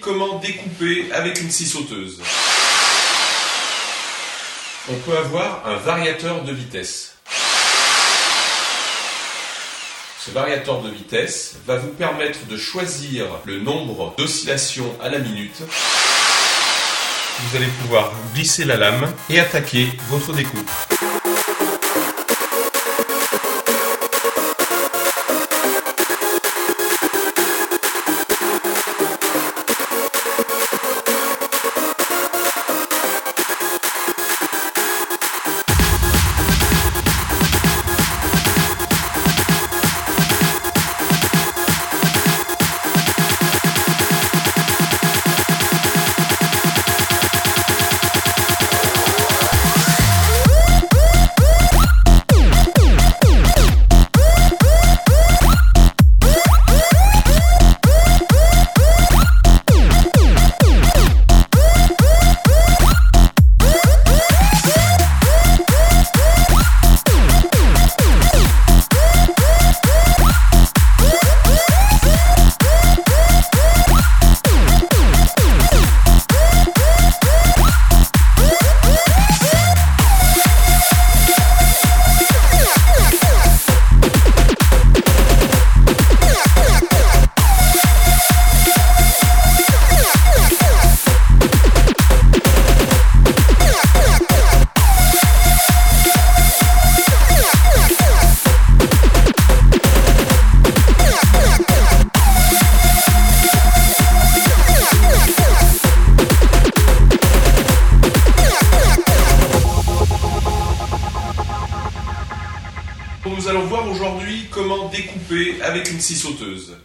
comment découper avec une scie sauteuse. On peut avoir un variateur de vitesse. Ce variateur de vitesse va vous permettre de choisir le nombre d'oscillations à la minute. Vous allez pouvoir glisser la lame et attaquer votre découpe. Avec une scie sauteuse.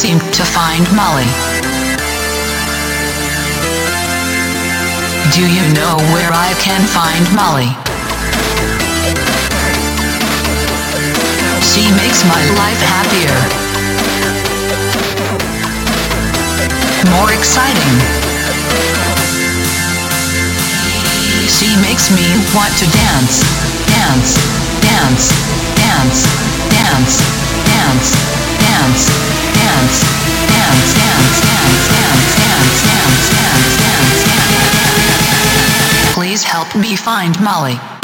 Can't seem to find Molly. Do you know where I can find Molly? She makes my life happier. More exciting. She makes me want to dance, dance, dance, dance dance, find Molly.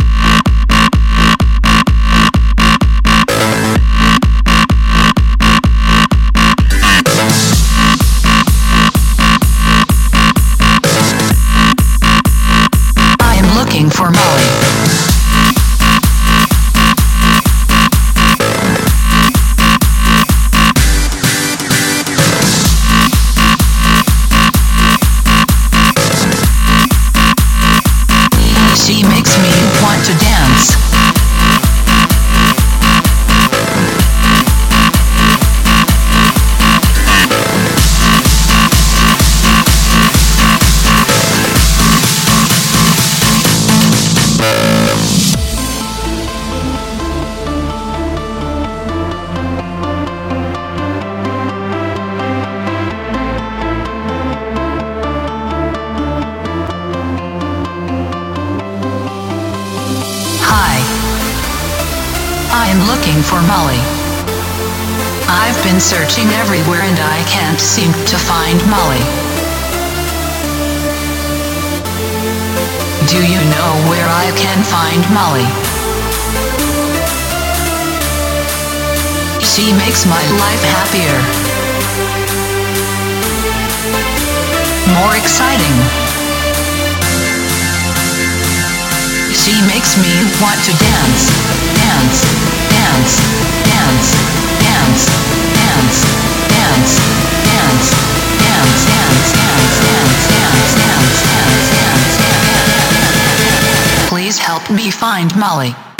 She makes me want to dance, dance, dance, dance, dance, dance, dance, dance, dance, dance, dance, dance, dance, dance, dance, dance. dance. Please help me find Molly.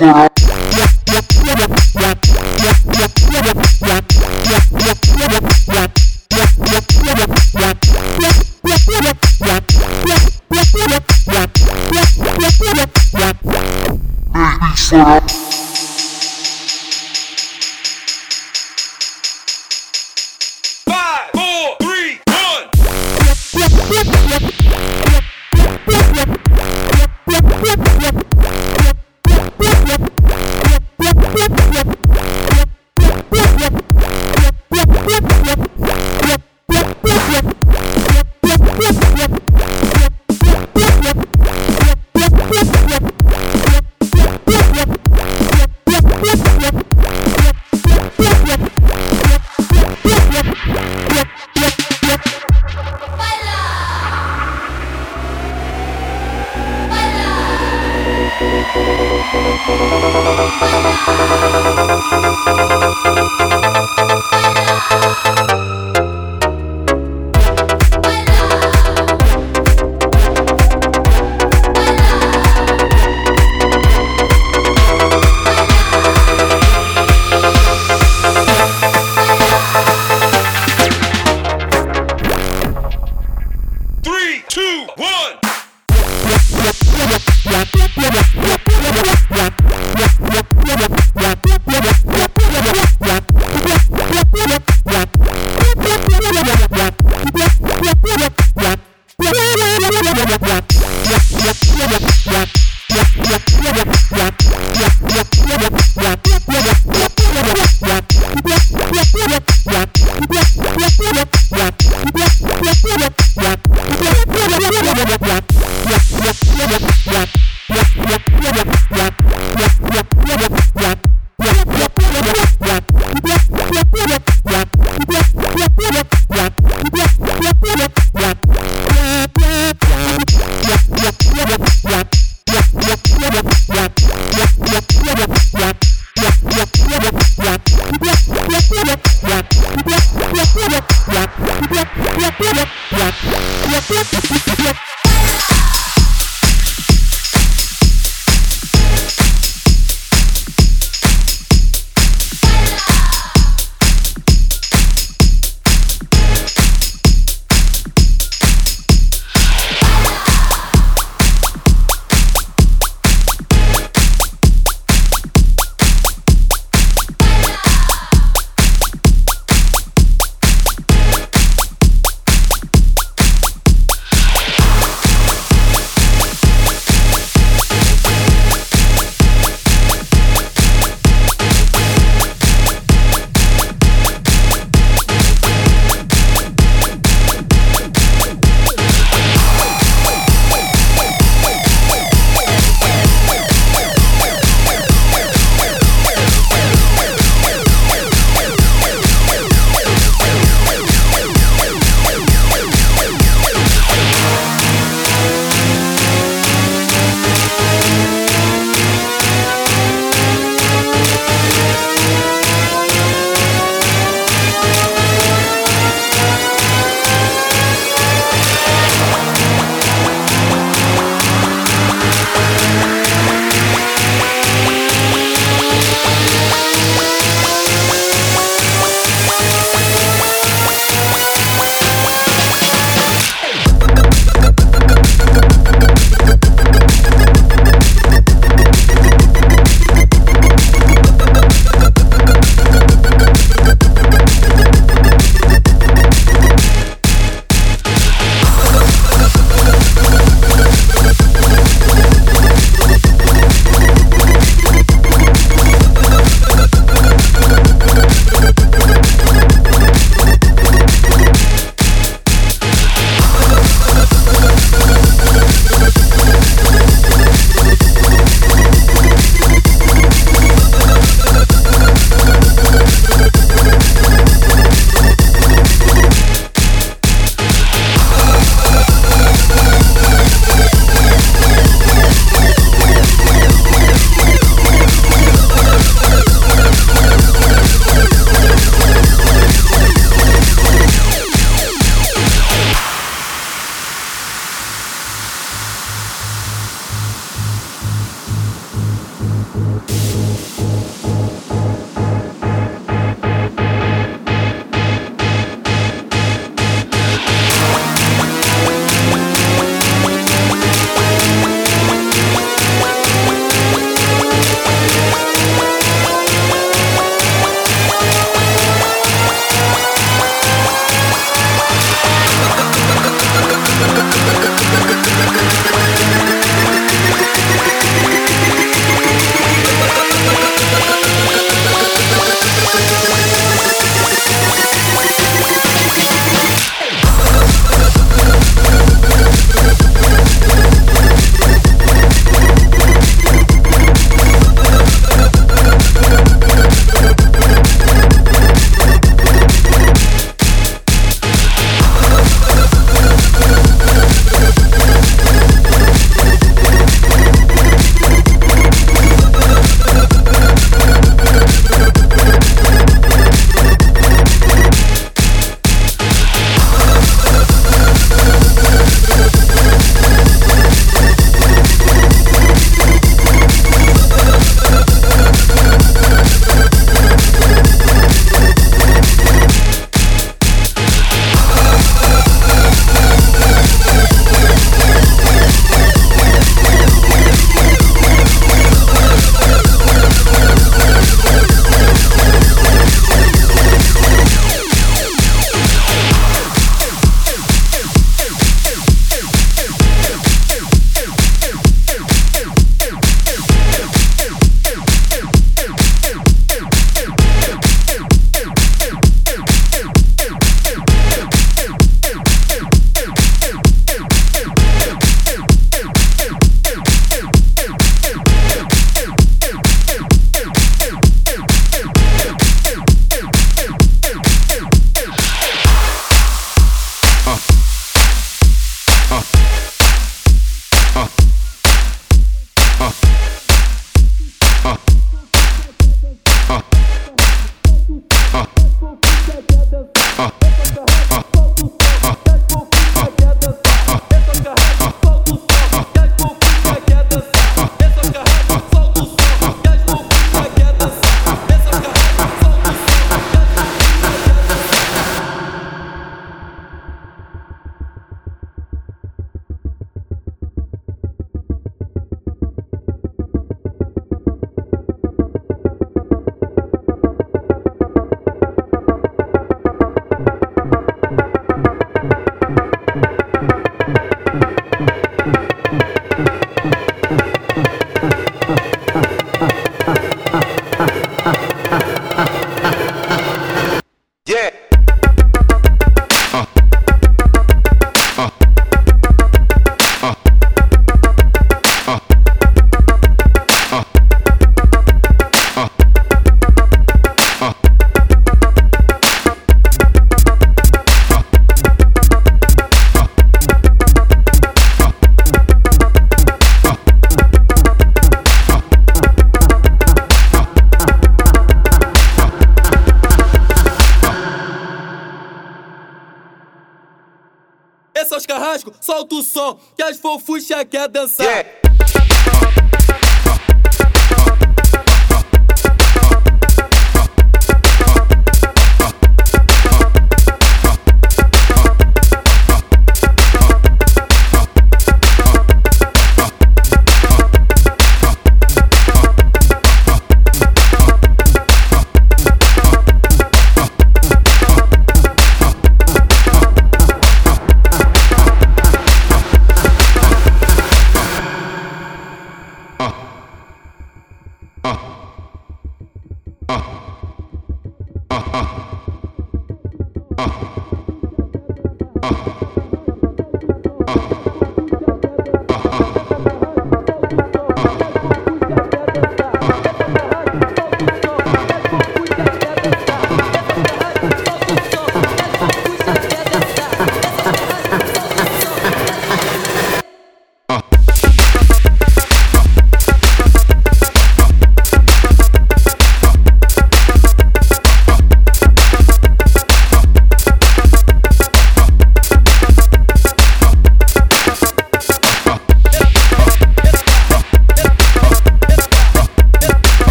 side. Baby side.